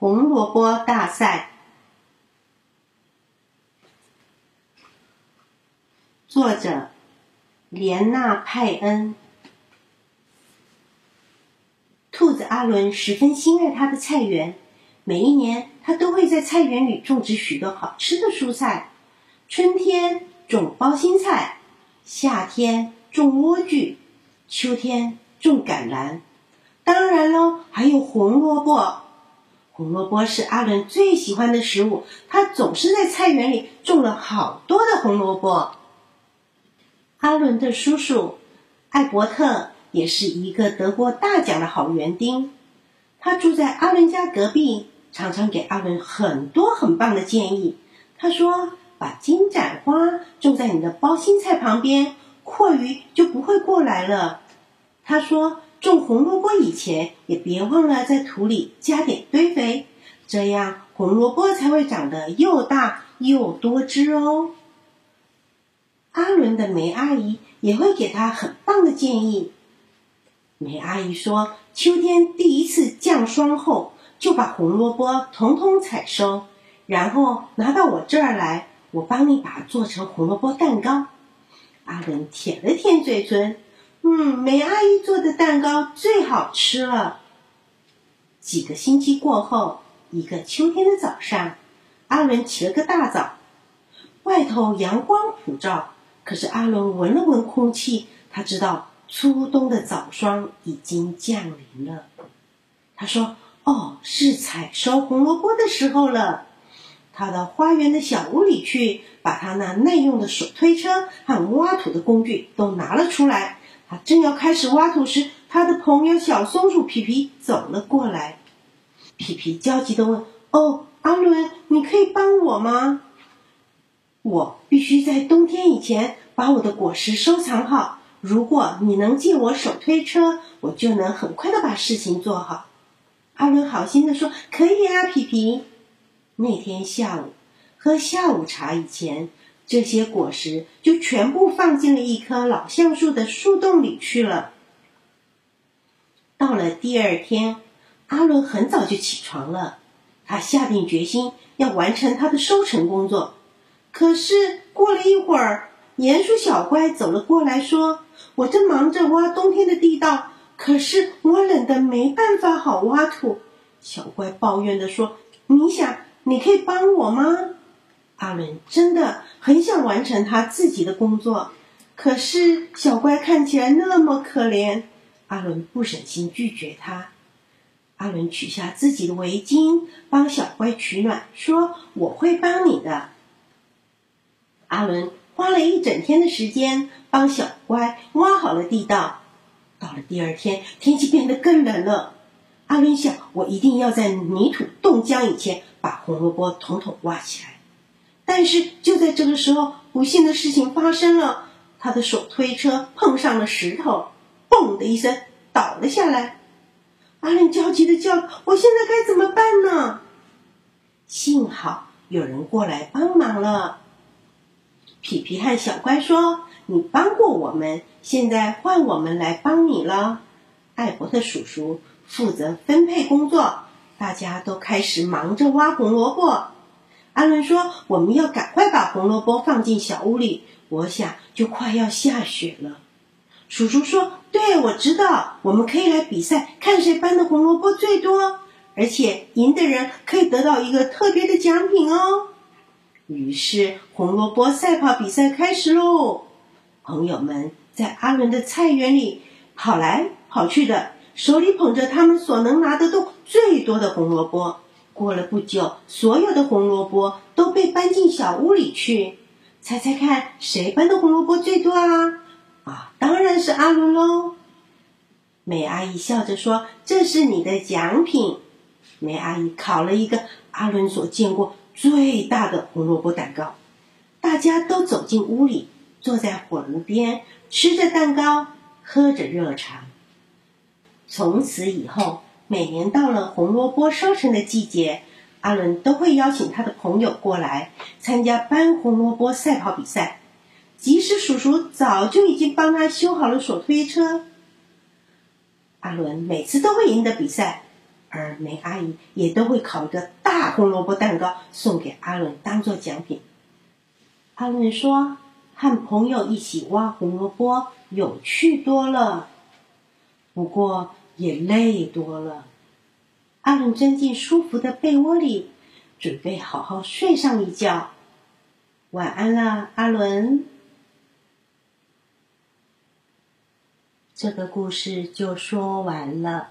红萝卜大赛，作者莲娜·派恩。兔子阿伦十分心爱他的菜园，每一年他都会在菜园里种植许多好吃的蔬菜。春天种包心菜，夏天种莴苣，秋天种橄榄。当然喽，还有红萝卜。红萝卜是阿伦最喜欢的食物，他总是在菜园里种了好多的红萝卜。阿伦的叔叔艾伯特也是一个得过大奖的好园丁，他住在阿伦家隔壁，常常给阿伦很多很棒的建议。他说：“把金盏花种在你的包心菜旁边，阔鱼就不会过来了。”他说。种红萝卜以前，也别忘了在土里加点堆肥，这样红萝卜才会长得又大又多汁哦。阿伦的梅阿姨也会给他很棒的建议。梅阿姨说，秋天第一次降霜后，就把红萝卜统统采收，然后拿到我这儿来，我帮你把它做成红萝卜蛋糕。阿伦舔了舔嘴唇。嗯，梅阿姨做的蛋糕最好吃了。几个星期过后，一个秋天的早上，阿伦起了个大早。外头阳光普照，可是阿伦闻了闻空气，他知道初冬的早霜已经降临了。他说：“哦，是采收红萝卜的时候了。”他到花园的小屋里去，把他那耐用的手推车和挖土的工具都拿了出来。他正要开始挖土时，他的朋友小松鼠皮皮走了过来。皮皮焦急地问：“哦，阿伦，你可以帮我吗？我必须在冬天以前把我的果实收藏好。如果你能借我手推车，我就能很快的把事情做好。”阿伦好心地说：“可以啊，皮皮。”那天下午喝下午茶以前。这些果实就全部放进了一棵老橡树的树洞里去了。到了第二天，阿伦很早就起床了，他下定决心要完成他的收成工作。可是过了一会儿，鼹鼠小乖走了过来，说：“我正忙着挖冬天的地道，可是我冷得没办法好挖土。”小乖抱怨的说：“你想，你可以帮我吗？”阿伦真的很想完成他自己的工作，可是小乖看起来那么可怜，阿伦不忍心拒绝他。阿伦取下自己的围巾，帮小乖取暖，说：“我会帮你的。”阿伦花了一整天的时间帮小乖挖好了地道。到了第二天，天气变得更冷了。阿伦想：“我一定要在泥土冻僵以前，把红萝卜统统挖起来。”但是就在这个时候，不幸的事情发生了。他的手推车碰上了石头，嘣的一声倒了下来。阿伦焦急的叫：“我现在该怎么办呢？”幸好有人过来帮忙了。皮皮和小乖说：“你帮过我们，现在换我们来帮你了。”艾伯特叔叔负责分配工作，大家都开始忙着挖红萝卜。阿伦说：“我们要赶快把红萝卜放进小屋里，我想就快要下雪了。”叔叔说：“对，我知道，我们可以来比赛，看谁搬的红萝卜最多，而且赢的人可以得到一个特别的奖品哦。”于是，红萝卜赛跑比赛开始喽。朋友们在阿伦的菜园里跑来跑去的，手里捧着他们所能拿得动最多的红萝卜。过了不久，所有的红萝卜都被搬进小屋里去。猜猜看，谁搬的红萝卜最多啊？啊，当然是阿伦喽。梅阿姨笑着说：“这是你的奖品。”梅阿姨烤了一个阿伦所见过最大的红萝卜蛋糕。大家都走进屋里，坐在火炉边，吃着蛋糕，喝着热茶。从此以后。每年到了红萝卜收成的季节，阿伦都会邀请他的朋友过来参加搬红萝卜赛跑比赛。即使叔叔早就已经帮他修好了手推车，阿伦每次都会赢得比赛。而梅阿姨也都会烤一个大红萝卜蛋糕送给阿伦当做奖品。阿伦说：“和朋友一起挖红萝卜有趣多了，不过也累多了。”阿伦钻进舒服的被窝里，准备好好睡上一觉。晚安啦，阿伦。这个故事就说完了。